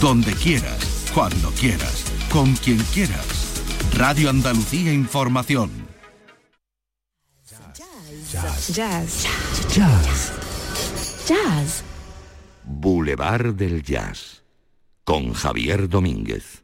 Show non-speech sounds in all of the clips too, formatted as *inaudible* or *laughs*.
donde quieras, cuando quieras, con quien quieras. Radio Andalucía Información. Jazz. Jazz. Jazz. Jazz. Boulevard del Jazz. Con Javier Domínguez.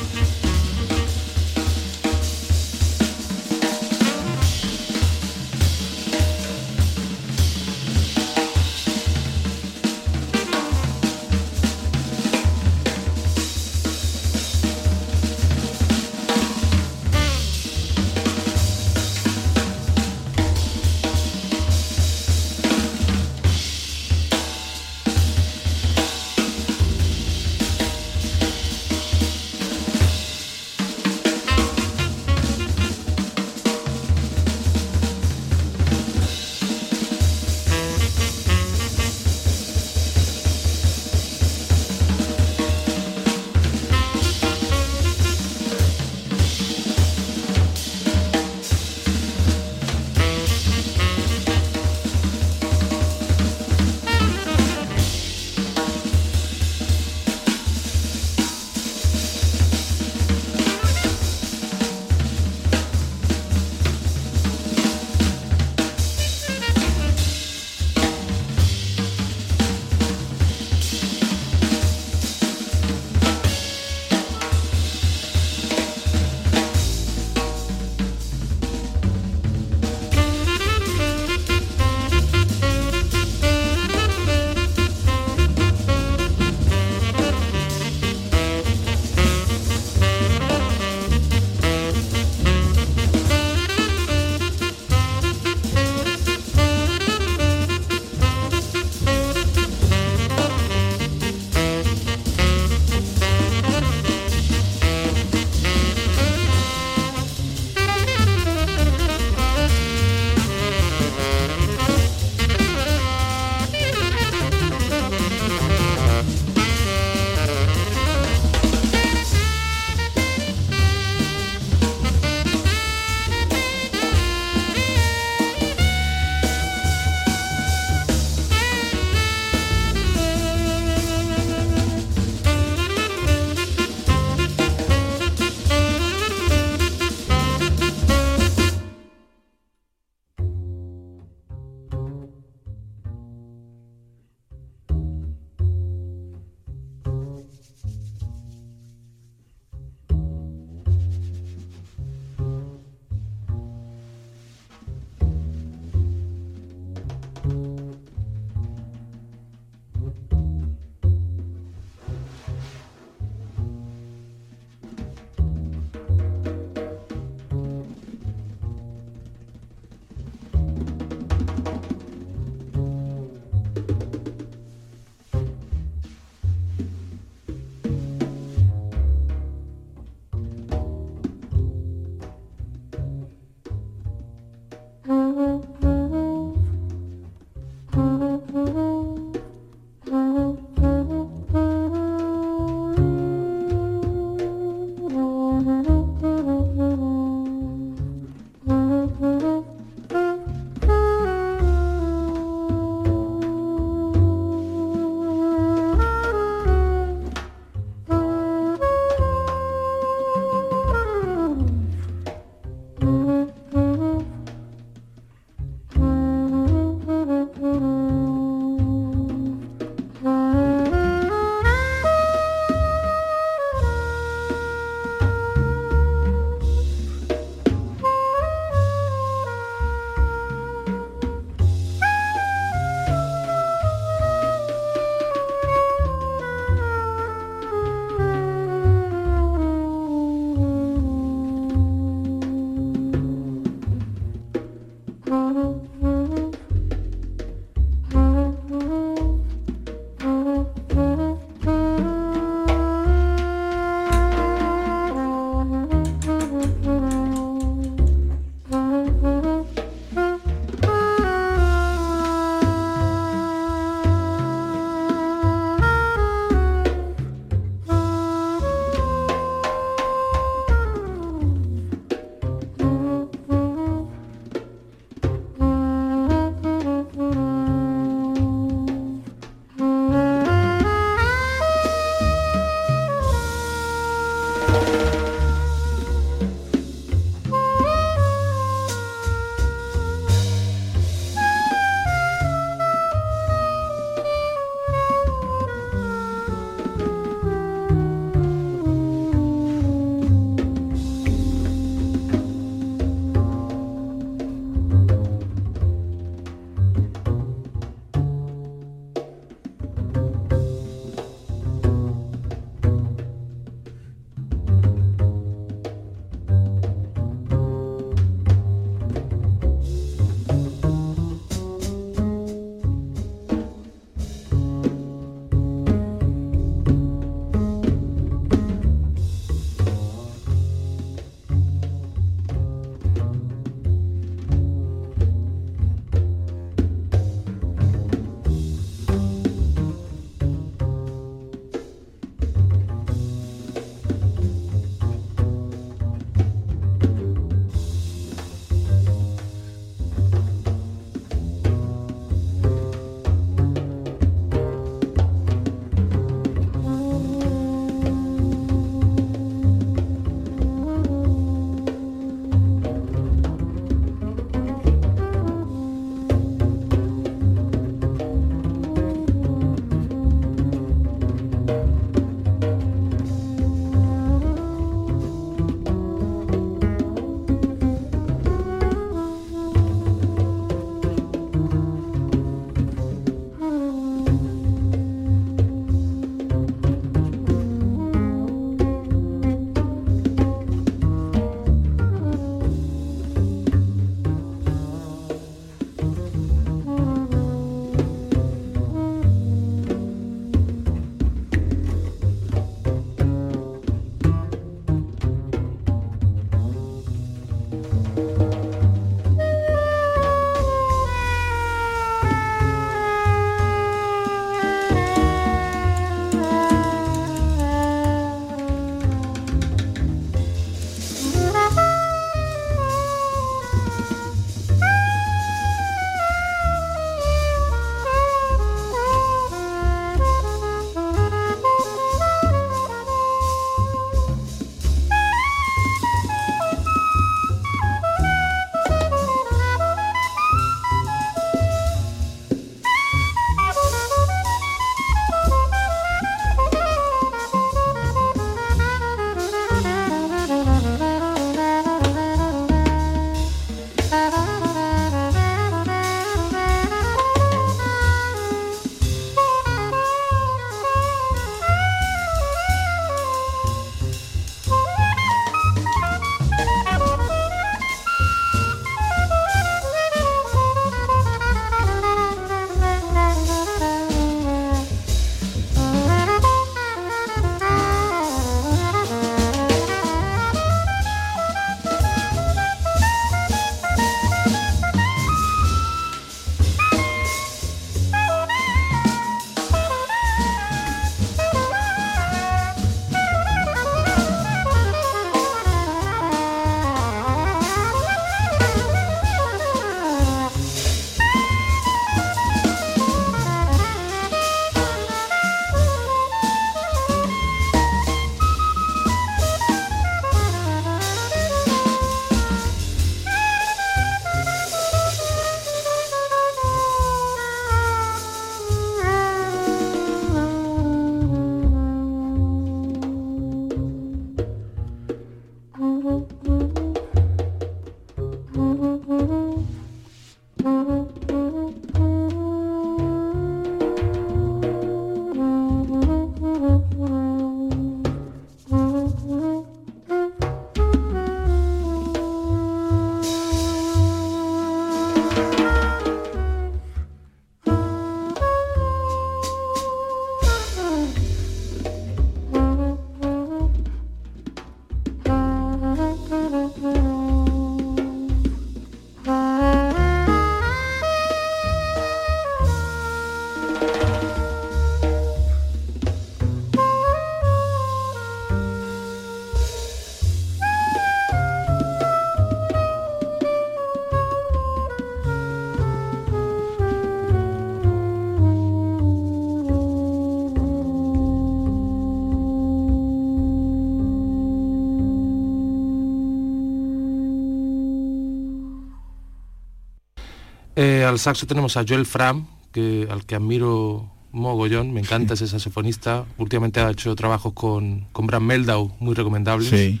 Al saxo tenemos a Joel Fram, que, al que admiro mogollón, me encanta ese saxofonista. Últimamente ha hecho trabajos con, con Bram Meldau, muy recomendables. Sí.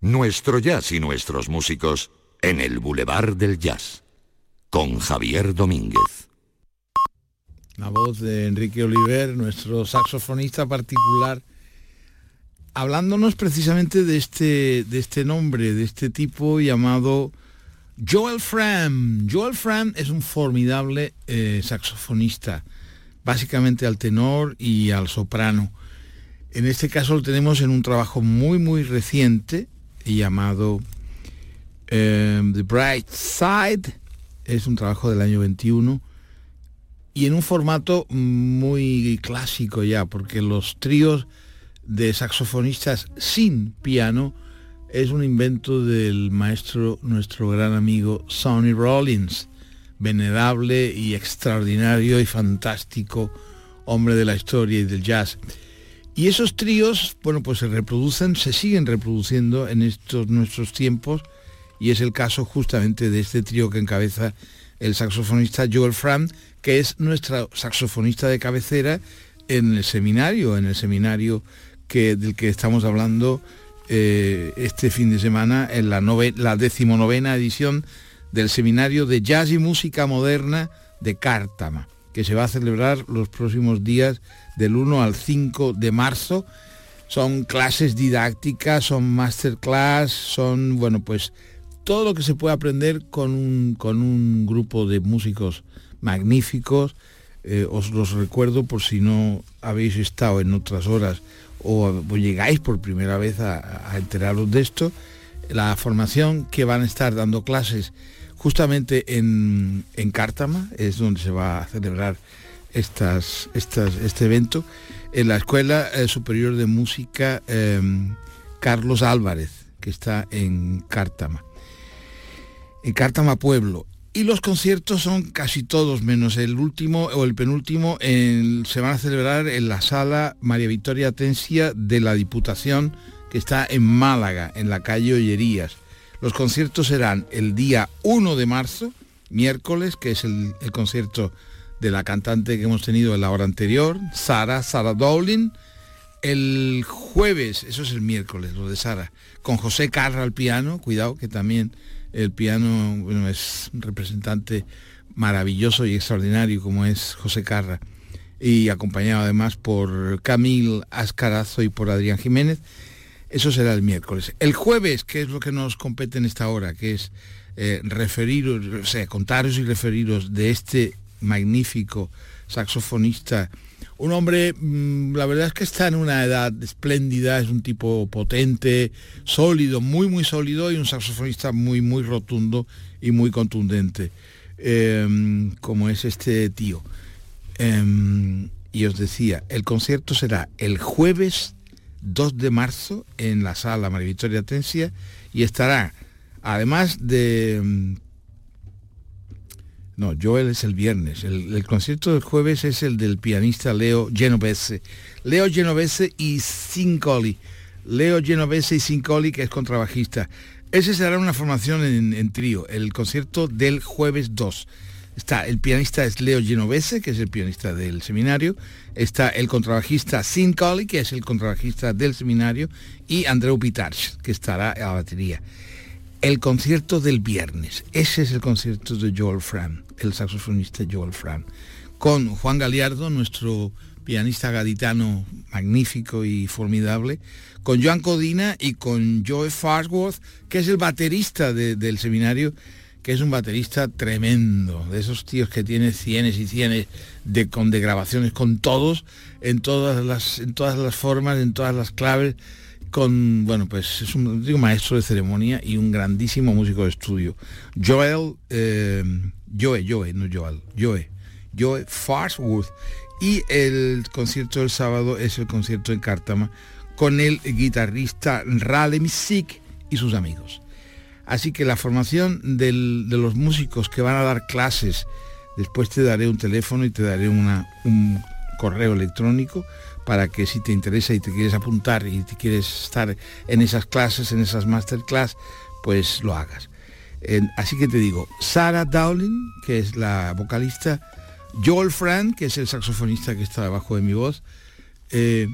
Nuestro jazz y nuestros músicos en el Boulevard del Jazz, con Javier Domínguez. La voz de Enrique Oliver, nuestro saxofonista particular, hablándonos precisamente de este, de este nombre, de este tipo llamado Joel Fram. Joel Fram es un formidable eh, saxofonista, básicamente al tenor y al soprano. En este caso lo tenemos en un trabajo muy muy reciente llamado eh, The Bright Side. Es un trabajo del año 21 y en un formato muy clásico ya, porque los tríos de saxofonistas sin piano es un invento del maestro, nuestro gran amigo Sonny Rollins, venerable y extraordinario y fantástico hombre de la historia y del jazz. Y esos tríos, bueno, pues se reproducen, se siguen reproduciendo en estos nuestros tiempos y es el caso justamente de este trío que encabeza el saxofonista Joel Fram, que es nuestra saxofonista de cabecera en el seminario, en el seminario que, del que estamos hablando eh, este fin de semana en la, la decimonovena edición del Seminario de Jazz y Música Moderna de Cártama, que se va a celebrar los próximos días del 1 al 5 de marzo. Son clases didácticas, son masterclass, son, bueno, pues todo lo que se puede aprender con un, con un grupo de músicos magníficos. Eh, os los recuerdo por si no habéis estado en otras horas o, llegáis por primera vez a, enteraros de esto, la formación que van a estar dando clases justamente en, en Cártama, es donde se va a celebrar estas, estas, este evento, en la Escuela eh, Superior de Música em, Carlos Álvarez, que está en Cártama. En Cártama Pueblo. Y los conciertos son casi todos, menos el último o el penúltimo, se van a celebrar en la sala María Victoria Tensia de la Diputación, que está en Málaga, en la calle Ollerías. Los conciertos serán el día 1 de marzo, miércoles, que es el, concierto de la cantante que hemos tenido en la hora anterior, Sara, Sara Dowling. El jueves, eso es el miércoles, lo de Sara, con José Carra al piano, cuidado que también el piano es un representante maravilloso y extraordinario como es José Carra y acompañado además por Camil Ascarazo y por Adrián Jiménez. Eso será el miércoles. El jueves, que es lo que nos compete en esta hora, que es eh, referiros, o sea, contaros y referiros de este magnífico saxofonista un hombre, mm, la verdad es que está en una edad espléndida, es un tipo potente, sólido, muy, muy sólido y un saxofonista muy, muy rotundo y muy contundente, em, como es este tío. Em, y os decía, el concierto será el jueves 2 de marzo en la sala María Victoria Tensia y estará, además de no, Joel es el viernes. El, concierto del jueves es el del pianista Leo Genovese. Leo Genovese y Sincoli. Leo Genovese y Sincoli, que es contrabajista. Ese será una formación en, trío, el concierto del jueves 2. Está, el pianista es Leo Genovese, que es el pianista del seminario. Está el contrabajista Sincoli, que es el contrabajista del seminario. Y Andreu Pitarch, que estará a la batería el concierto del viernes. Ese es el concierto de Joel Fran, el saxofonista Joel Fran, con Juan Galiardo, nuestro pianista gaditano magnífico y formidable, con Joan Codina y con Joe Farnsworth, que es el baterista del seminario, que es un baterista tremendo, de esos tíos que tiene cienes y cienes de, con, de grabaciones con todos, en todas, las, en todas las formas, en todas las claves, con, bueno, pues es un maestro de ceremonia y un grandísimo músico de estudio. Joel, eh, Joe, Joe, no Joel, Joe, Joe Farsworth. Y el concierto del sábado es el concierto en Cártama con el guitarrista Raleigh Misik y sus amigos. Así que la formación de los músicos que van a dar clases, después te daré un teléfono y te daré una, un correo electrónico para que si te interesa y te quieres apuntar y te quieres estar en esas clases, en esas masterclass, pues lo hagas. así que te digo, Sarah Dowling, que es la vocalista, Joel Frank, que es el saxofonista que está debajo de mi voz, eh,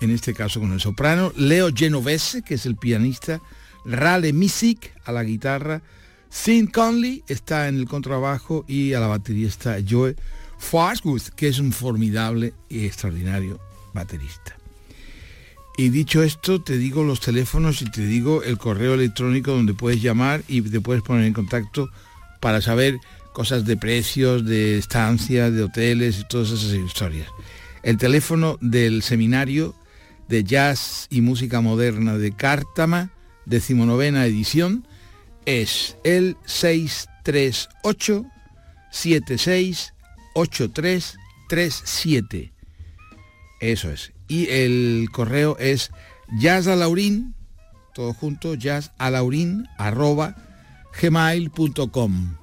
en este caso con el soprano, Leo Genovese, que es el pianista, Rale Misik a la guitarra, Sin Conley está en el contrabajo y a la batería está Joe Farnsworth, que es un formidable y extraordinario baterista. Y dicho esto, te digo los teléfonos y te digo el correo electrónico donde puedes llamar y te puedes poner en contacto para saber cosas de precios, de estancias, de hoteles y todas esas historias. El teléfono del seminario de jazz y música moderna de Cártama, decimonovena edición, es el 638 768337. Eso es y el correo es jazzalaurin, todo junto, jazzalaurin, arroba gmail.com.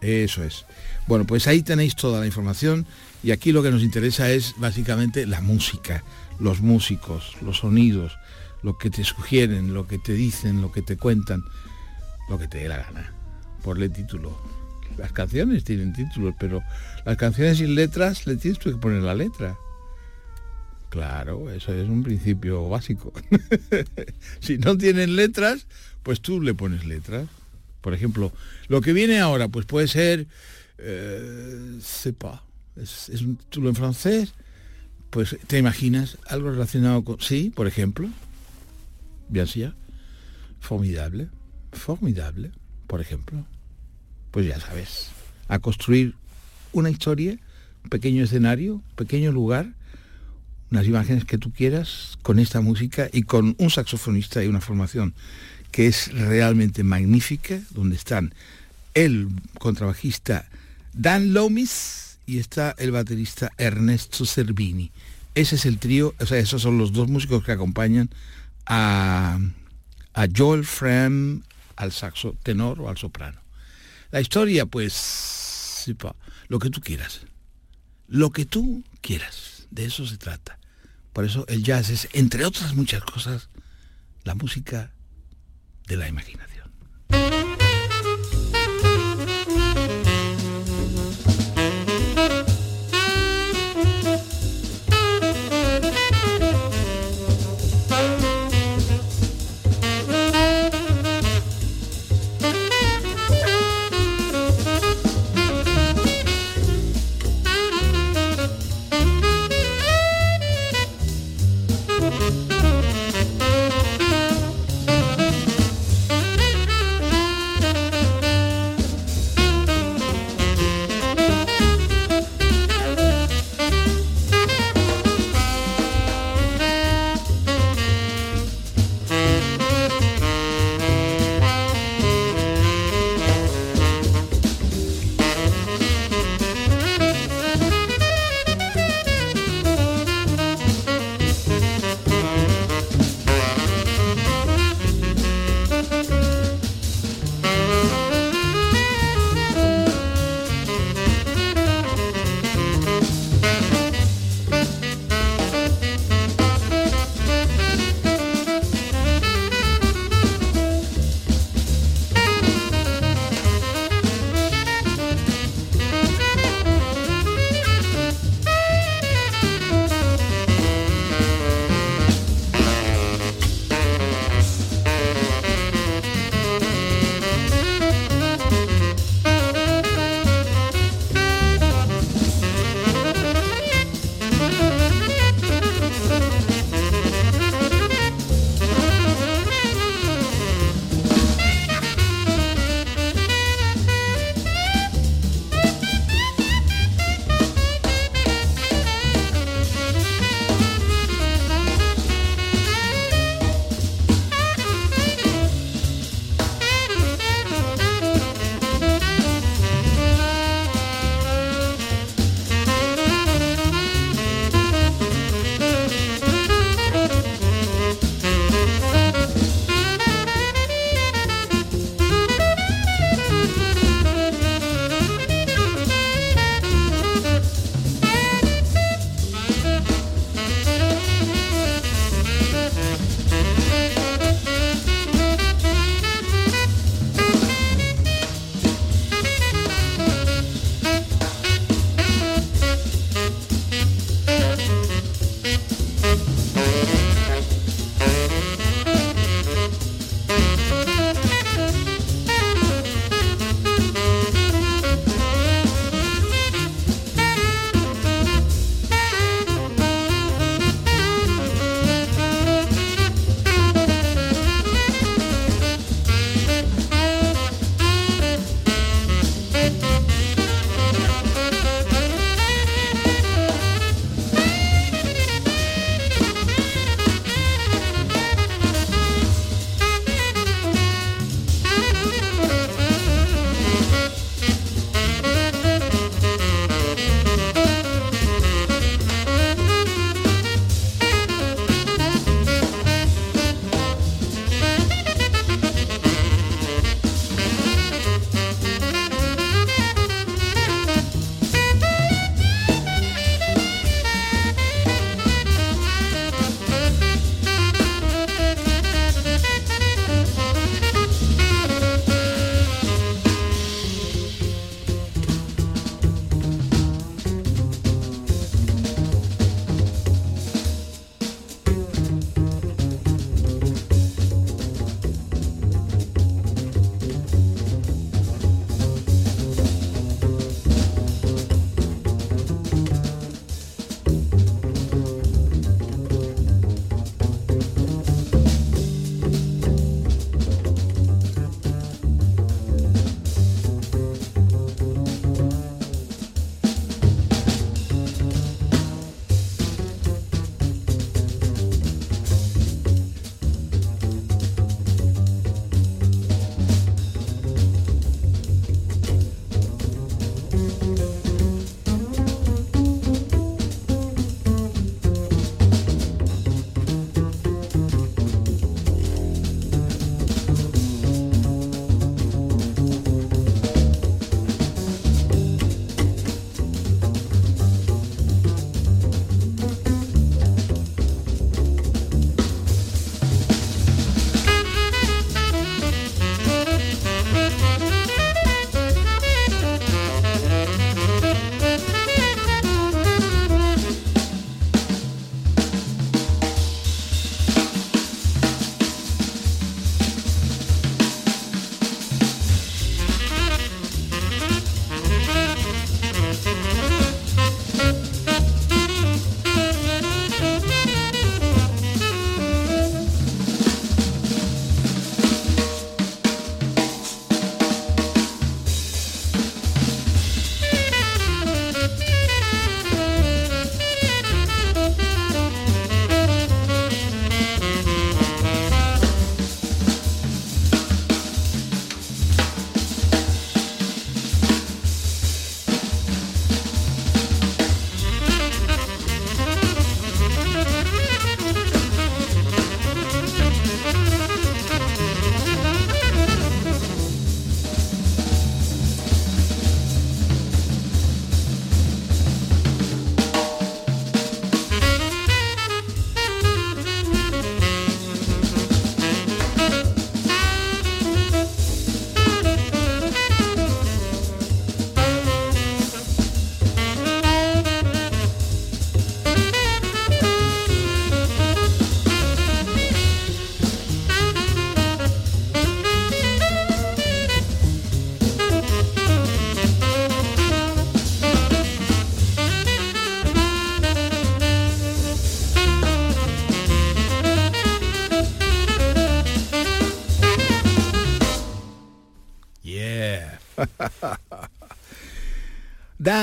Eso es. Bueno, pues ahí tenéis toda la información y aquí lo que nos interesa es básicamente la música, los músicos, los sonidos, lo que te sugieren, lo que te dicen, lo que te cuentan, lo que te dé la gana. por el título. Las canciones tienen títulos, pero las canciones sin letras le tienes que poner la letra. Claro, eso es un principio básico. *laughs* si no tienen letras, pues tú le pones letras. Por ejemplo, lo que viene ahora, pues puede ser, eh, sepa, es, un título en francés, pues te imaginas algo relacionado con, sí, por ejemplo, bien sea, formidable, formidable, por ejemplo, pues ya sabes, a construir una historia, un pequeño escenario, un pequeño lugar, las imágenes que tú quieras con esta música y con un saxofonista y una formación que es realmente magnífica, donde están el contrabajista Dan Lomis y está el baterista Ernesto Cervini. Ese es el trío, o sea, esos son los dos músicos que acompañan a, a Joel Fram al saxo tenor o al soprano. La historia, pues, lo que tú quieras. Lo que tú quieras. De eso se trata. Por eso el jazz es, entre otras muchas cosas, la música de la imaginación.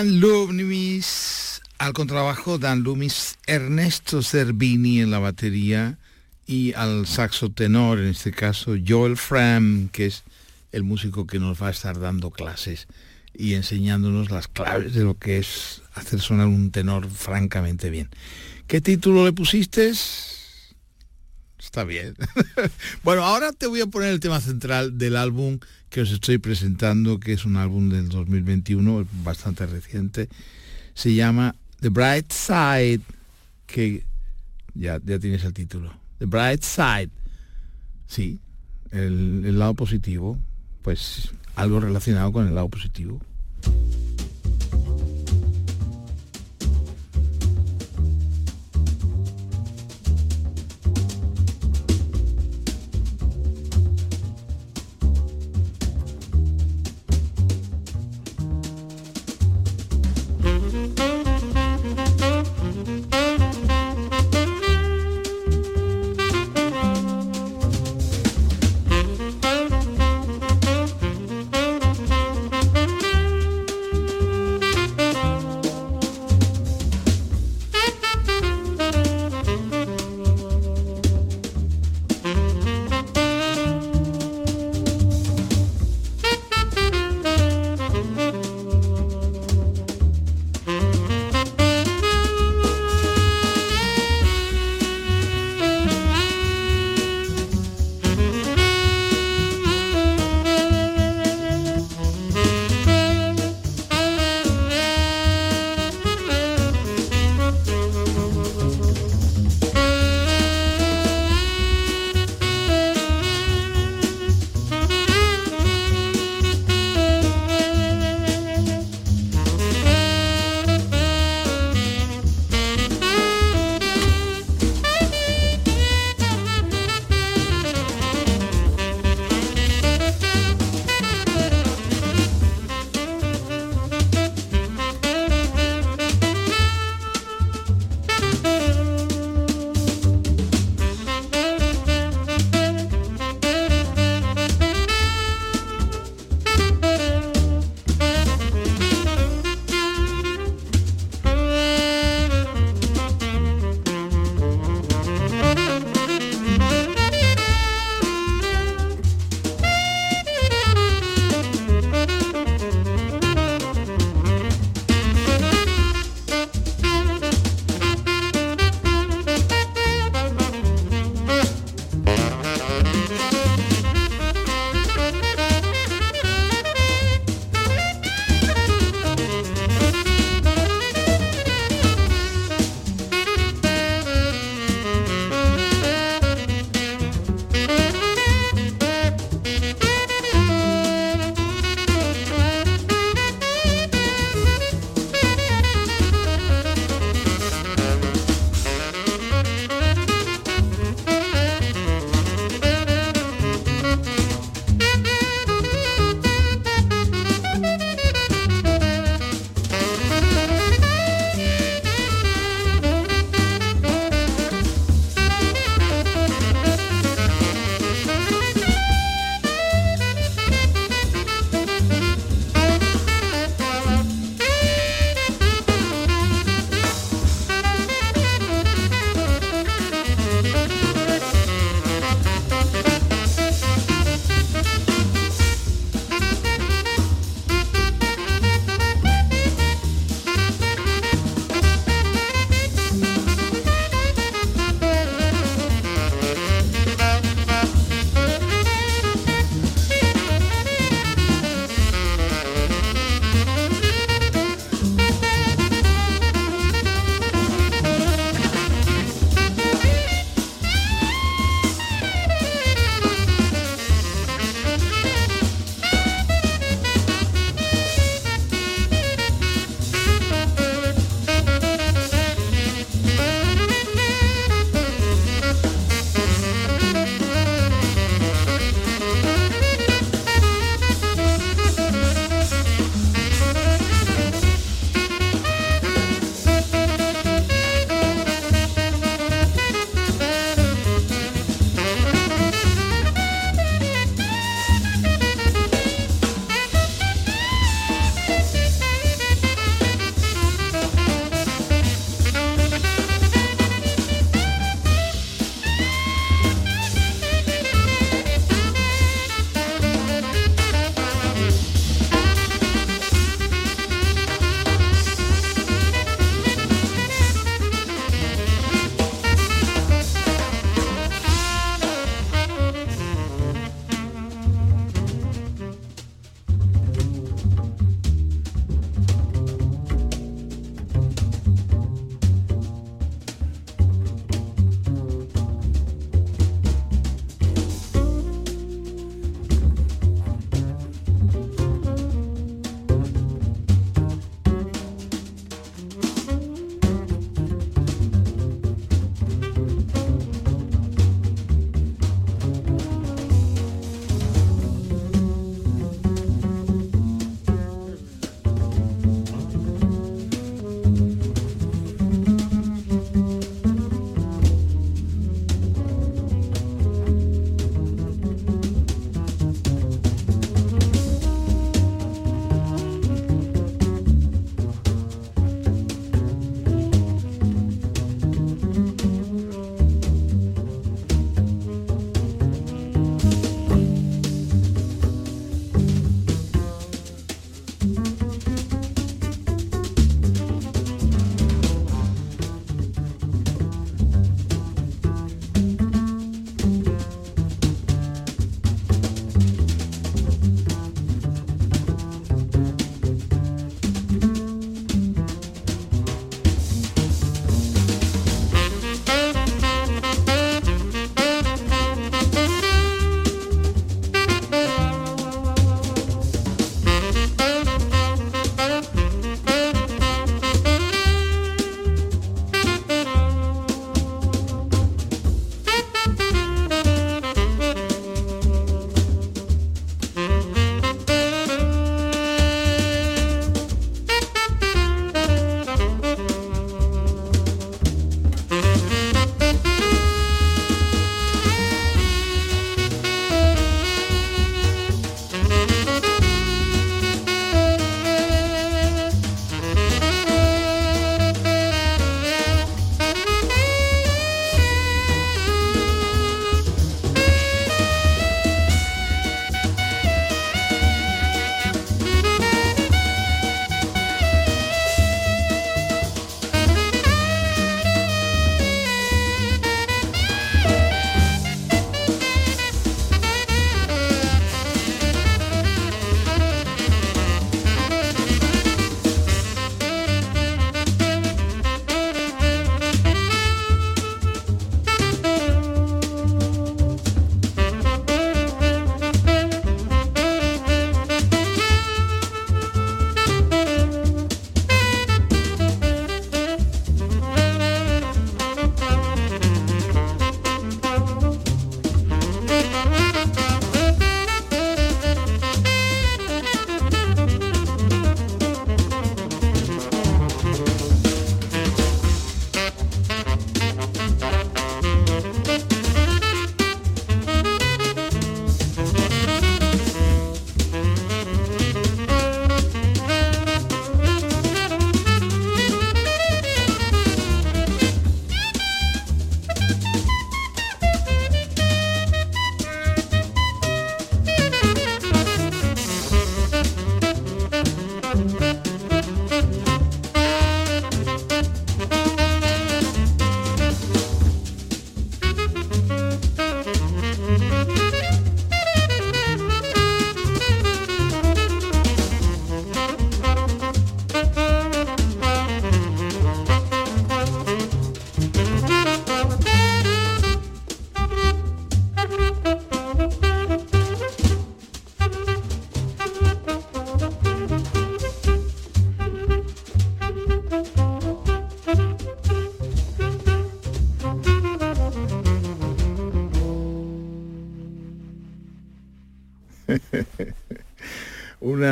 Dan Loomis al contrabajo, Dan Loomis, Ernesto Cervini en la batería y al saxo tenor, en este caso Joel Fram, que es el músico que nos va a estar dando clases y enseñándonos las claves de lo que es hacer sonar un tenor francamente bien. ¿Qué título le pusiste? Está bien. *laughs* bueno, ahora te voy a poner el tema central del álbum que os estoy presentando, que es un álbum del 2021, bastante reciente. Se llama The Bright Side, que ya, ya tienes el título. The Bright Side. Sí, el, el lado positivo, pues algo relacionado con el lado positivo.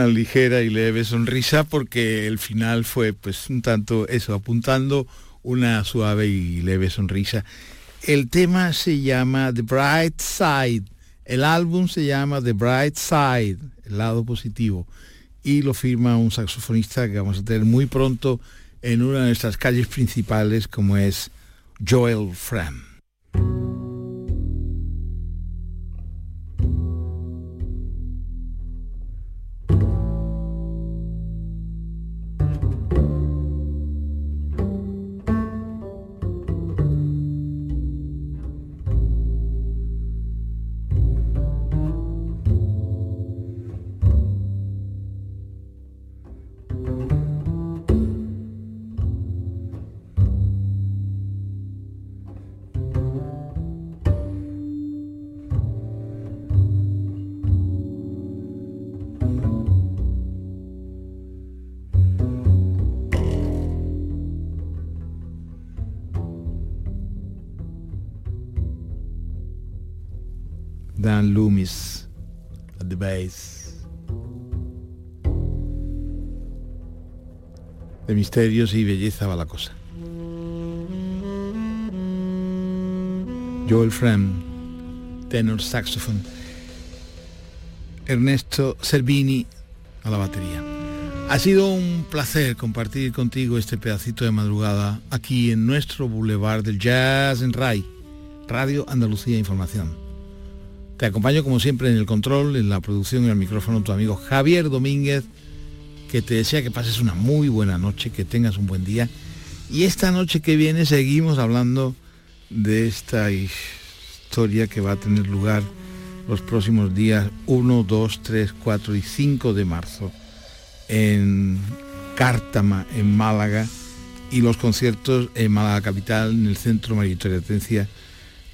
Ligera y leve sonrisa porque el final fue pues un tanto eso, apuntando una suave y leve sonrisa. El tema se llama The Bright Side, el álbum se llama The Bright Side, el lado positivo, y lo firma un saxofonista que vamos a tener muy pronto en una de nuestras calles principales como es Joel Fram. Dan Loomis at the bass. De misterios y belleza va la cosa. Joel Frem, tenor saxophone. Ernesto Servini a la batería. Ha sido un placer compartir contigo este pedacito de madrugada aquí en nuestro Boulevard del Jazz en RAI, Radio Andalucía Información. Te acompaño como siempre en el control, en la producción y el micrófono tu amigo Javier Domínguez, que te desea que pases una muy buena noche, que tengas un buen día. Y esta noche que viene seguimos hablando de esta historia que va a tener lugar los próximos días 1, 2, 3, 4 y 5 de marzo en Cártama, en Málaga, y los conciertos en Málaga Capital, en el Centro María Victoria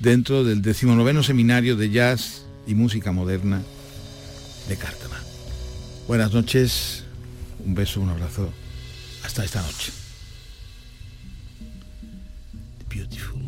dentro del decimonoveno seminario de jazz y música moderna de Cártama. Buenas noches, un beso, un abrazo, hasta esta noche. Beautiful.